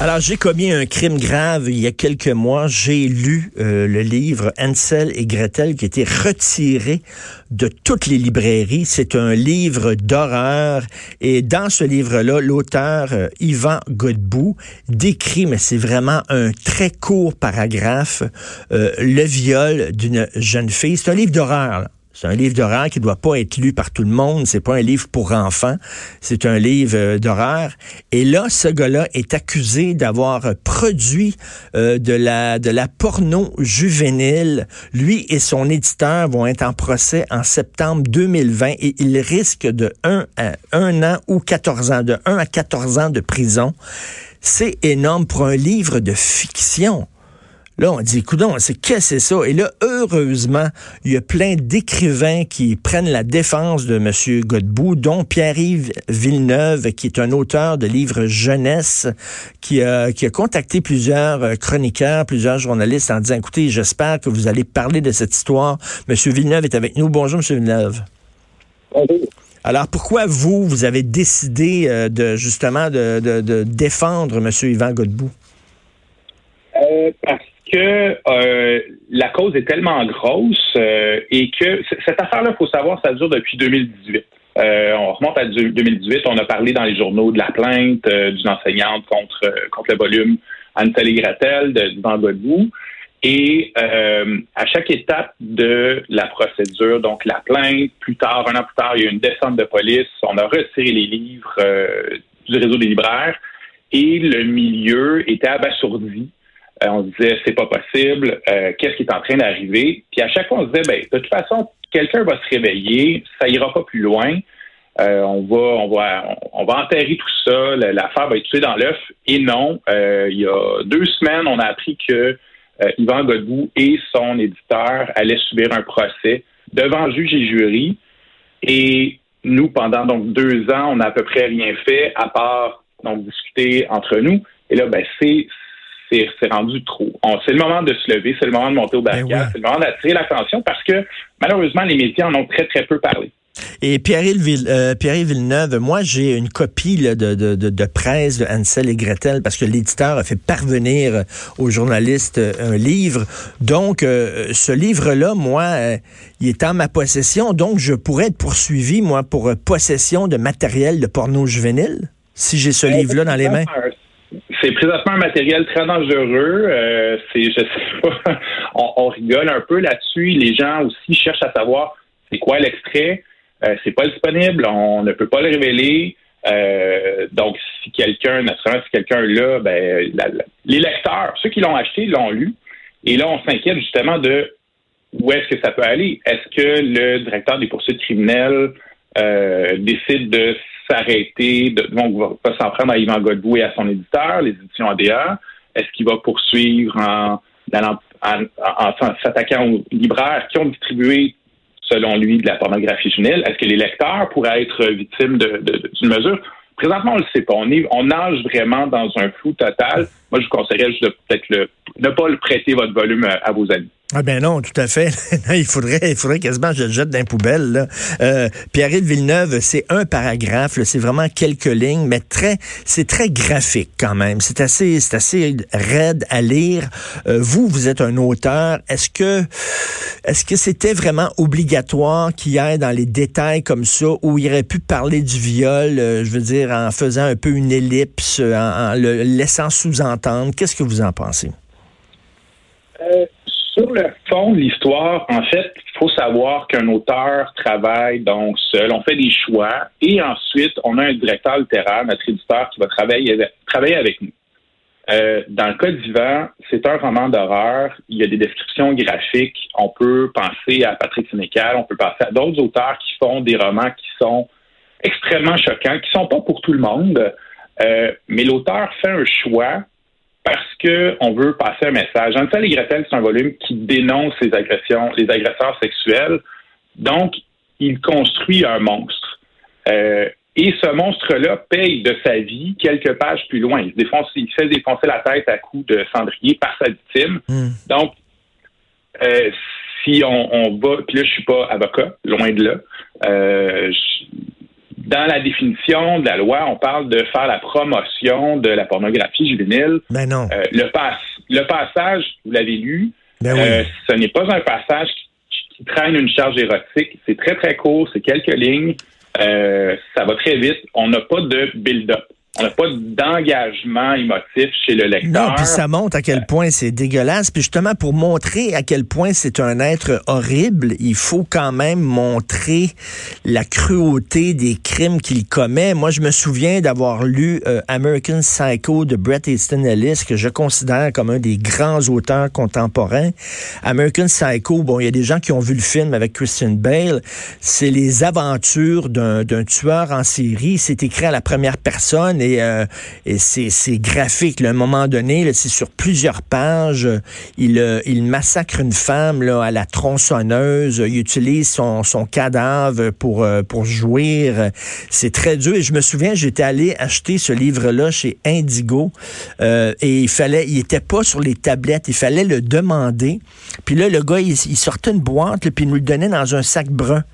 Alors, j'ai commis un crime grave il y a quelques mois. J'ai lu euh, le livre Ansel et Gretel qui a été retiré de toutes les librairies. C'est un livre d'horreur. Et dans ce livre-là, l'auteur euh, Yvan Godbout décrit, mais c'est vraiment un très court paragraphe, euh, le viol d'une jeune fille. C'est un livre d'horreur. C'est un livre d'horreur qui ne doit pas être lu par tout le monde. C'est pas un livre pour enfants. C'est un livre euh, d'horreur. Et là, ce gars-là est accusé d'avoir produit euh, de la de la porno juvénile. Lui et son éditeur vont être en procès en septembre 2020 et il risque de 1 à 1 an ou 14 ans, de 1 à 14 ans de prison. C'est énorme pour un livre de fiction. Là, on dit, coudon, c'est qu'est-ce que c'est ça? Et là, heureusement, il y a plein d'écrivains qui prennent la défense de M. Godbout, dont Pierre-Yves Villeneuve, qui est un auteur de livres jeunesse, qui a, qui a contacté plusieurs euh, chroniqueurs, plusieurs journalistes en disant, écoutez, j'espère que vous allez parler de cette histoire. M. Villeneuve est avec nous. Bonjour, M. Villeneuve. Bonjour. Alors, pourquoi vous, vous avez décidé euh, de justement de, de, de défendre M. Yvan Godbout? Euh, parce que euh, la cause est tellement grosse euh, et que cette affaire-là, faut savoir, ça dure depuis 2018. Euh, on remonte à 2018, on a parlé dans les journaux de la plainte d'une enseignante contre, contre le volume et Gratel de, du Godbout. Et à chaque étape de la procédure, donc la plainte, plus tard, un an plus tard, il y a eu une descente de police, on a retiré les livres du réseau des libraires et le milieu était abasourdi euh, on se disait c'est pas possible, euh, qu'est-ce qui est en train d'arriver? Puis à chaque fois, on se disait ben, de toute façon, quelqu'un va se réveiller, ça ira pas plus loin. Euh, on va, on va, on va enterrer tout ça. L'affaire va être tuée dans l'œuf. Et non, il y a deux semaines, on a appris que Yvan Godbout et son éditeur allaient subir un procès devant juge et jury. Et nous, pendant donc deux ans, on n'a à peu près rien fait à part donc discuter entre nous. Et là, ben c'est c'est rendu trop. C'est le moment de se lever, c'est le moment de monter au ben barricade, c'est le moment d'attirer l'attention parce que malheureusement, les médias en ont très, très peu parlé. Et Pierre-Yves Ville, euh, Villeneuve, moi j'ai une copie de, de, de, presse de Ansel et Gretel parce que l'éditeur a fait parvenir aux journalistes euh, un livre. Donc euh, ce livre-là, moi, euh, il est en ma possession, donc je pourrais être poursuivi, moi, pour possession de matériel de porno juvénile si j'ai ce livre-là dans les mains. C'est présentement un matériel très dangereux. Euh, c'est, je sais pas, on, rigole un peu là-dessus. Les gens aussi cherchent à savoir c'est quoi l'extrait. Euh, c'est pas disponible, on ne peut pas le révéler. Euh, donc, si quelqu'un, naturellement, si quelqu'un là, ben, les lecteurs, ceux qui l'ont acheté, l'ont lu. Et là, on s'inquiète justement de où est-ce que ça peut aller. Est-ce que le directeur des poursuites criminelles décide de s'arrêter, de, donc va s'en prendre à Yvan Godbout et à son éditeur, les éditions ADA? Est-ce qu'il va poursuivre en, s'attaquant aux libraires qui ont distribué, selon lui, de la pornographie juvénile? Est-ce que les lecteurs pourraient être victimes d'une mesure? Présentement, on ne le sait pas. On, on nage vraiment dans un flou total. Moi, je vous conseillerais juste de peut-être ne pas le prêter votre volume à vos amis. Ah ben non, tout à fait. il faudrait, il faudrait quasiment que je le jette dans poubelle. Là. Euh, Pierre-Yves Villeneuve, c'est un paragraphe, c'est vraiment quelques lignes, mais très, c'est très graphique quand même. C'est assez, c'est assez raide à lire. Euh, vous, vous êtes un auteur. Est-ce que, est-ce que c'était vraiment obligatoire qu'il y ait dans les détails comme ça, où il aurait pu parler du viol, euh, je veux dire, en faisant un peu une ellipse, en, en le laissant sous-entendre? Qu'est-ce que vous en pensez? Le fond de l'histoire, en fait, il faut savoir qu'un auteur travaille donc seul. On fait des choix et ensuite, on a un directeur littéraire, notre éditeur, qui va travailler avec, travailler avec nous. Euh, dans le cas d'Ivan, c'est un roman d'horreur. Il y a des descriptions graphiques. On peut penser à Patrick Sénécal, on peut penser à d'autres auteurs qui font des romans qui sont extrêmement choquants, qui sont pas pour tout le monde. Euh, mais l'auteur fait un choix parce qu'on veut passer un message. Ansel et Gretel, c'est un volume qui dénonce les agressions, les agresseurs sexuels. Donc, il construit un monstre. Euh, et ce monstre-là paye de sa vie quelques pages plus loin. Il, défonce, il fait défoncer la tête à coups de cendrier par sa victime. Hmm. Donc, euh, si on, va, puis là, je suis pas avocat, loin de là. Euh, dans la définition de la loi, on parle de faire la promotion de la pornographie juvénile. Ben non. Euh, le, le passage, vous l'avez lu, ben oui. ce n'est pas un passage qui, qui, traîne une charge érotique. C'est très, très court, c'est quelques lignes. ça va très vite. On n'a pas de build-up. On n'a pas d'engagement émotif chez le lecteur. Non, puis ça montre à quel point c'est dégueulasse. Puis justement, pour montrer à quel point c'est un être horrible, il faut quand même montrer la cruauté des crimes qu'il commet. Moi, je me souviens d'avoir lu euh, American Psycho de Bret Easton Ellis, que je considère comme un des grands auteurs contemporains. American Psycho, bon, il y a des gens qui ont vu le film avec Christian Bale. C'est les aventures d'un tueur en série. C'est écrit à la première personne et, euh, et c'est graphique. À un moment donné, c'est sur plusieurs pages. Il, euh, massacre une femme à la tronçonneuse. Il utilise son, cadavre pour, euh, pour jouir. C'est très dur. Et je me souviens, j'étais allé acheter ce livre-là chez Indigo euh, et il fallait, il était pas sur les tablettes. Il fallait le demander. Puis là, le gars, il, il sortait une boîte, là, puis il nous le donnait dans un sac brun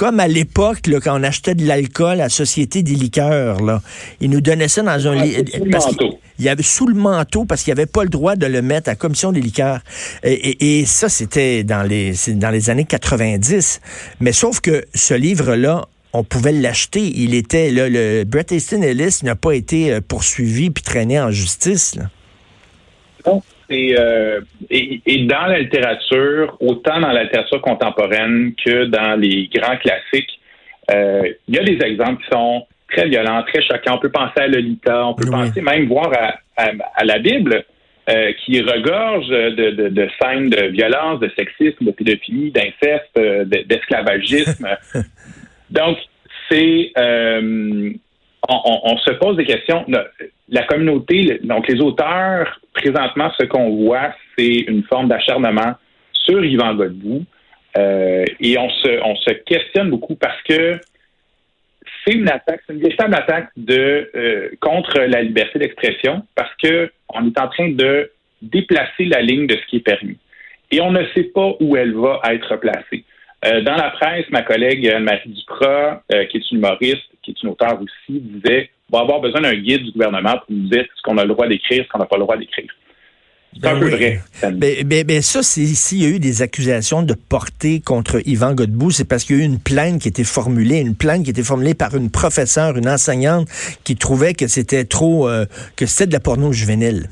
comme à l'époque, quand on achetait de l'alcool à la Société des liqueurs, là. Ils nous donnaient ça dans un... Ah, sous le manteau. Il y avait sous le manteau parce qu'il n'y avait pas le droit de le mettre à la commission des liqueurs. Et, et, et ça, c'était dans les, dans les années 90. Mais sauf que ce livre-là, on pouvait l'acheter. Il était, là, le Bret Easton Ellis n'a pas été euh, poursuivi puis traîné en justice. Là. Non. Et, euh, et, et, dans la littérature, autant dans la littérature contemporaine que dans les grands classiques, euh, il y a des exemples qui sont très violents, très choquants. On peut penser à Lolita, on peut oui. penser même voir à, à, à la Bible, euh, qui regorge de, de, de, scènes de violence, de sexisme, de pédophilie, d'inceste, d'esclavagisme. Donc, c'est on, on, on, se pose des questions. La communauté, donc les auteurs, présentement, ce qu'on voit, c'est une forme d'acharnement sur Yvan Godbout. Euh, et on se, on se questionne beaucoup parce que c'est une attaque, c'est une véritable attaque de euh, contre la liberté d'expression parce que on est en train de déplacer la ligne de ce qui est permis. Et on ne sait pas où elle va être placée. Euh, dans la presse, ma collègue Anne-Marie Duprat, qui est une humoriste, qui est une auteure aussi, disait on va avoir besoin d'un guide du gouvernement pour nous dire ce qu'on a le droit d'écrire, ce qu'on n'a pas le droit d'écrire. C'est ben un oui. peu vrai. Ben, ben, ben ça, c'est s'il y a eu des accusations de portée contre Yvan Godbout, c'est parce qu'il y a eu une plainte qui était formulée, une plainte qui était formulée par une professeure, une enseignante, qui trouvait que c'était trop, euh, que c'était de la porno juvénile.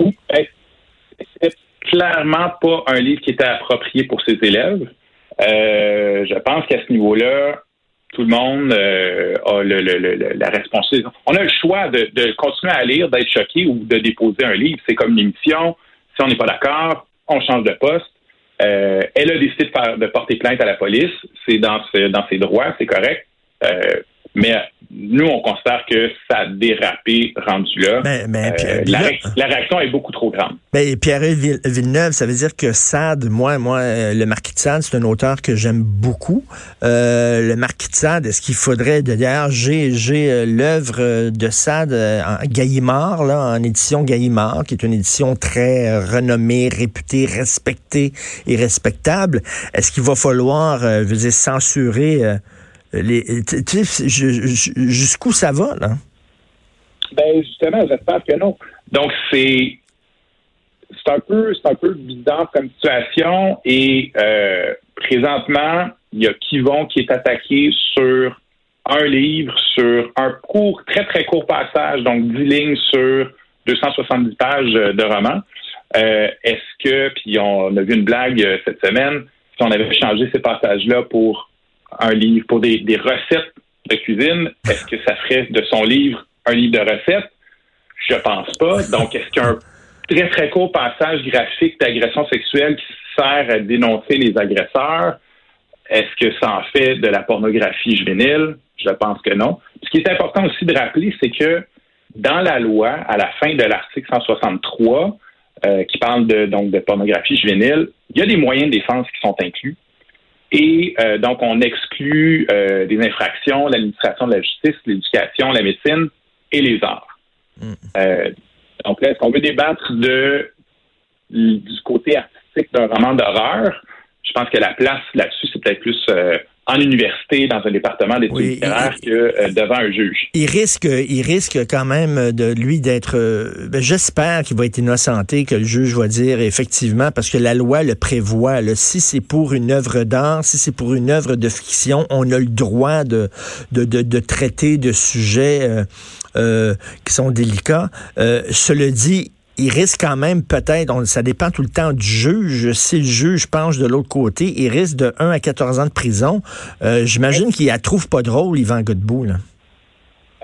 Oui, c'est clairement pas un livre qui était approprié pour ses élèves. Euh, je pense qu'à ce niveau-là, tout le monde euh, a la responsabilité. On a le choix de, continuer à lire, d'être choqué ou de déposer un livre. C'est comme une émission. Si on n'est pas d'accord, on change de poste. Euh, elle a décidé de, faire, de, porter plainte à la police. C'est dans, ce, dans ses droits, c'est correct. Euh, mais nous, on considère que ça a dérapé rendu là. Ben, ben, euh, la, la, réaction est beaucoup trop grande. Ben, Pierre Villeneuve, ça veut dire que Sade, moi, moi, euh, le Marquis de Sade, c'est un auteur que j'aime beaucoup. Euh, le Marquis de Sade, est-ce qu'il faudrait, d'ailleurs, j'ai, j'ai l'œuvre de Sade en Gallimard, là, en édition Gallimard, qui est une édition très renommée, réputée, respectée et respectable. Est-ce qu'il va falloir, je veux dire, censurer les, jusqu'où ça va, là? Ben, justement, j'espère que non. Donc, c'est c'est un peu c'est un peu bizarre comme situation et euh, présentement, il y a Kivon qui est attaqué sur un livre, sur un court, très très court passage, donc 10 lignes sur 270 pages de roman. Euh, Est-ce que, puis on a vu une blague euh, cette semaine, si on avait changé ces passages-là pour un livre pour des, recettes de cuisine, est-ce que ça ferait de son livre un livre de recettes? Je pense pas. Donc, est-ce qu'un très, très court passage graphique d'agression sexuelle qui sert à dénoncer les agresseurs, est-ce que ça en fait de la pornographie juvénile? Je pense que non. Ce qui est important aussi de rappeler, c'est que dans la loi, à la fin de l'article 163, euh, qui parle de, donc de pornographie juvénile, il y a des moyens de défense qui sont inclus. Et euh, donc, on exclut euh, des infractions, l'administration de la justice, l'éducation, la médecine et les arts. Mm. Euh, donc là, est-ce qu'on veut débattre de, du côté artistique d'un roman d'horreur? Je pense que la place là-dessus, c'est peut-être plus en université dans un département d'études littéraires que euh, devant un juge. Il risque, il risque quand même de lui d'être. Euh, ben, j'espère qu'il va être innocenté, que le juge va dire effectivement, parce que la loi le prévoit. Là, si c'est pour une œuvre d'art, si c'est pour une œuvre de fiction, on a le droit de de, de, de traiter de sujets euh, qui sont délicats. cela dit, il risque quand même peut-être, ça dépend tout le temps du juge, si le juge penche de l'autre côté, il risque de 1 à 14 ans de prison. Euh, j'imagine qu'il la trouve pas drôle, Yvan Godbout. Là.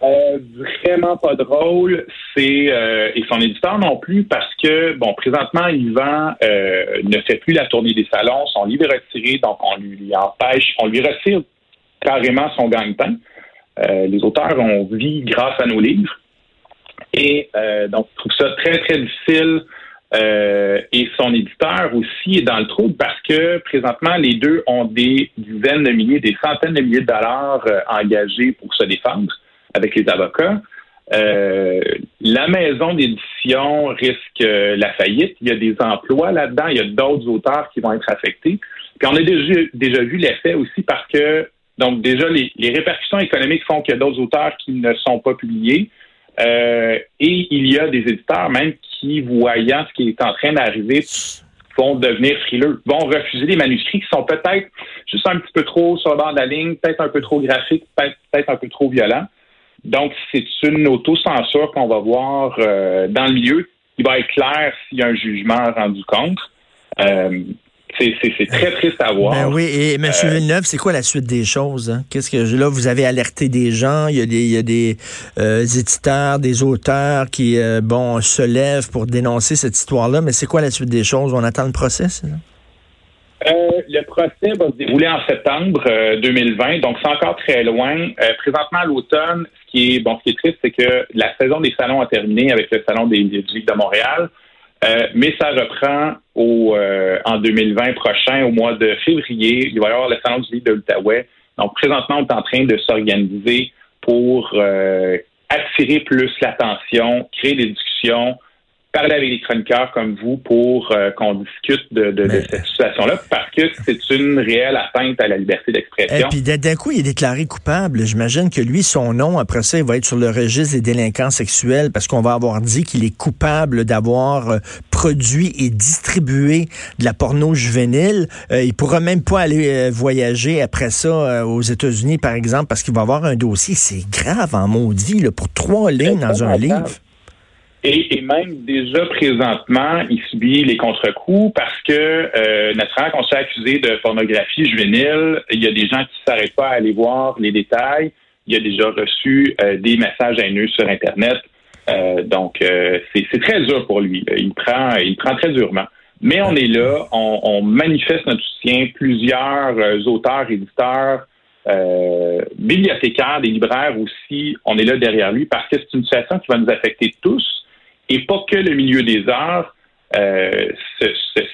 Euh, vraiment pas drôle. C'est euh, et son éditeur non plus parce que bon présentement Yvan ne fait plus la tournée des salons, son livre est retiré donc on lui empêche, on lui retire carrément son gagne-pain. les auteurs ont vie grâce à nos livres. Et euh, donc, je trouve ça très, très difficile. Euh, et son éditeur aussi est dans le trou parce que présentement, les deux ont des dizaines de milliers, des centaines de milliers de dollars euh, engagés pour se défendre avec les avocats. la maison d'édition risque la faillite. Il y a des emplois là-dedans. Il y a d'autres auteurs qui vont être affectés. Puis on a déjà, vu l'effet aussi parce que, donc déjà, les répercussions économiques font qu'il y a d'autres auteurs qui ne sont pas publiés. Euh, et il y a des éditeurs même qui, voyant ce qui est en train d'arriver, vont devenir frileux, vont refuser des manuscrits qui sont peut-être juste un petit peu trop sur le bord de la ligne, peut-être un peu trop graphiques, peut-être un peu trop violents. Donc, c'est une autocensure qu'on va voir euh, dans le milieu. Il va être clair s'il y a un jugement rendu compte. Euh, c'est très triste à voir. Ben oui, et M. Euh, Villeneuve, c'est quoi la suite des choses? Hein? Qu'est-ce que là, vous avez alerté des gens, il y a des, il y a des euh, éditeurs, des auteurs qui euh, bon se lèvent pour dénoncer cette histoire-là, mais c'est quoi la suite des choses? On attend le procès, le procès va se dérouler en septembre 2020, donc c'est encore très loin. présentement à l'automne, ce qui est bon, ce qui est triste, c'est que la saison des salons a terminé avec le salon des, des de Montréal. Euh, mais ça reprend au, euh, en 2020 prochain, au mois de février. Il va y avoir le Salon du livre de l'Outaouais. Donc, présentement, on est en train de s'organiser pour euh, attirer plus l'attention, créer des discussions, parler avec les chroniqueurs comme vous pour euh, qu'on discute de, de, de cette situation-là parce que c'est une réelle atteinte à la liberté d'expression. Et puis d'un coup, il est déclaré coupable. J'imagine que lui, son nom, après ça, il va être sur le registre des délinquants sexuels parce qu'on va avoir dit qu'il est coupable d'avoir euh, produit et distribué de la porno juvénile. Euh, il pourra même pas aller euh, voyager après ça aux États-Unis, par exemple, parce qu'il va avoir un dossier. C'est grave en maudit là, pour trois lignes dans un livre. Et, même déjà présentement, il subit les contre-coups parce que euh, naturellement, qu'on soit accusé de pornographie juvénile, il y a des gens qui ne s'arrêtent pas à aller voir les détails. Il a déjà reçu euh, des messages haineux sur Internet. Euh, donc, euh, c'est très dur pour lui. Il prend, il prend très durement. Mais on est là, on, on manifeste notre soutien. Plusieurs auteurs, éditeurs, bibliothécaires, des libraires aussi, on est là derrière lui parce que c'est une situation qui va nous affecter tous et pas que le milieu des arts, euh,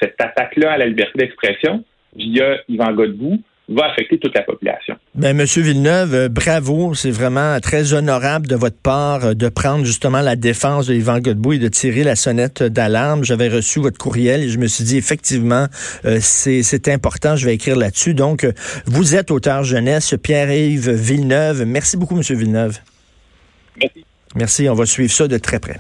cette attaque-là à la liberté d'expression via Yvan Godbout va affecter toute la population. Ben, Monsieur Villeneuve, euh, bravo. C'est vraiment très honorable de votre part euh, de prendre justement la défense de Yvan Godbout et de tirer la sonnette d'alarme. J'avais reçu votre courriel et je me suis dit effectivement, c'est important. Je vais écrire là-dessus. Donc, vous êtes auteur jeunesse, Pierre-Yves Villeneuve. Merci beaucoup, Monsieur Villeneuve. Merci. Merci. On va suivre ça de très près.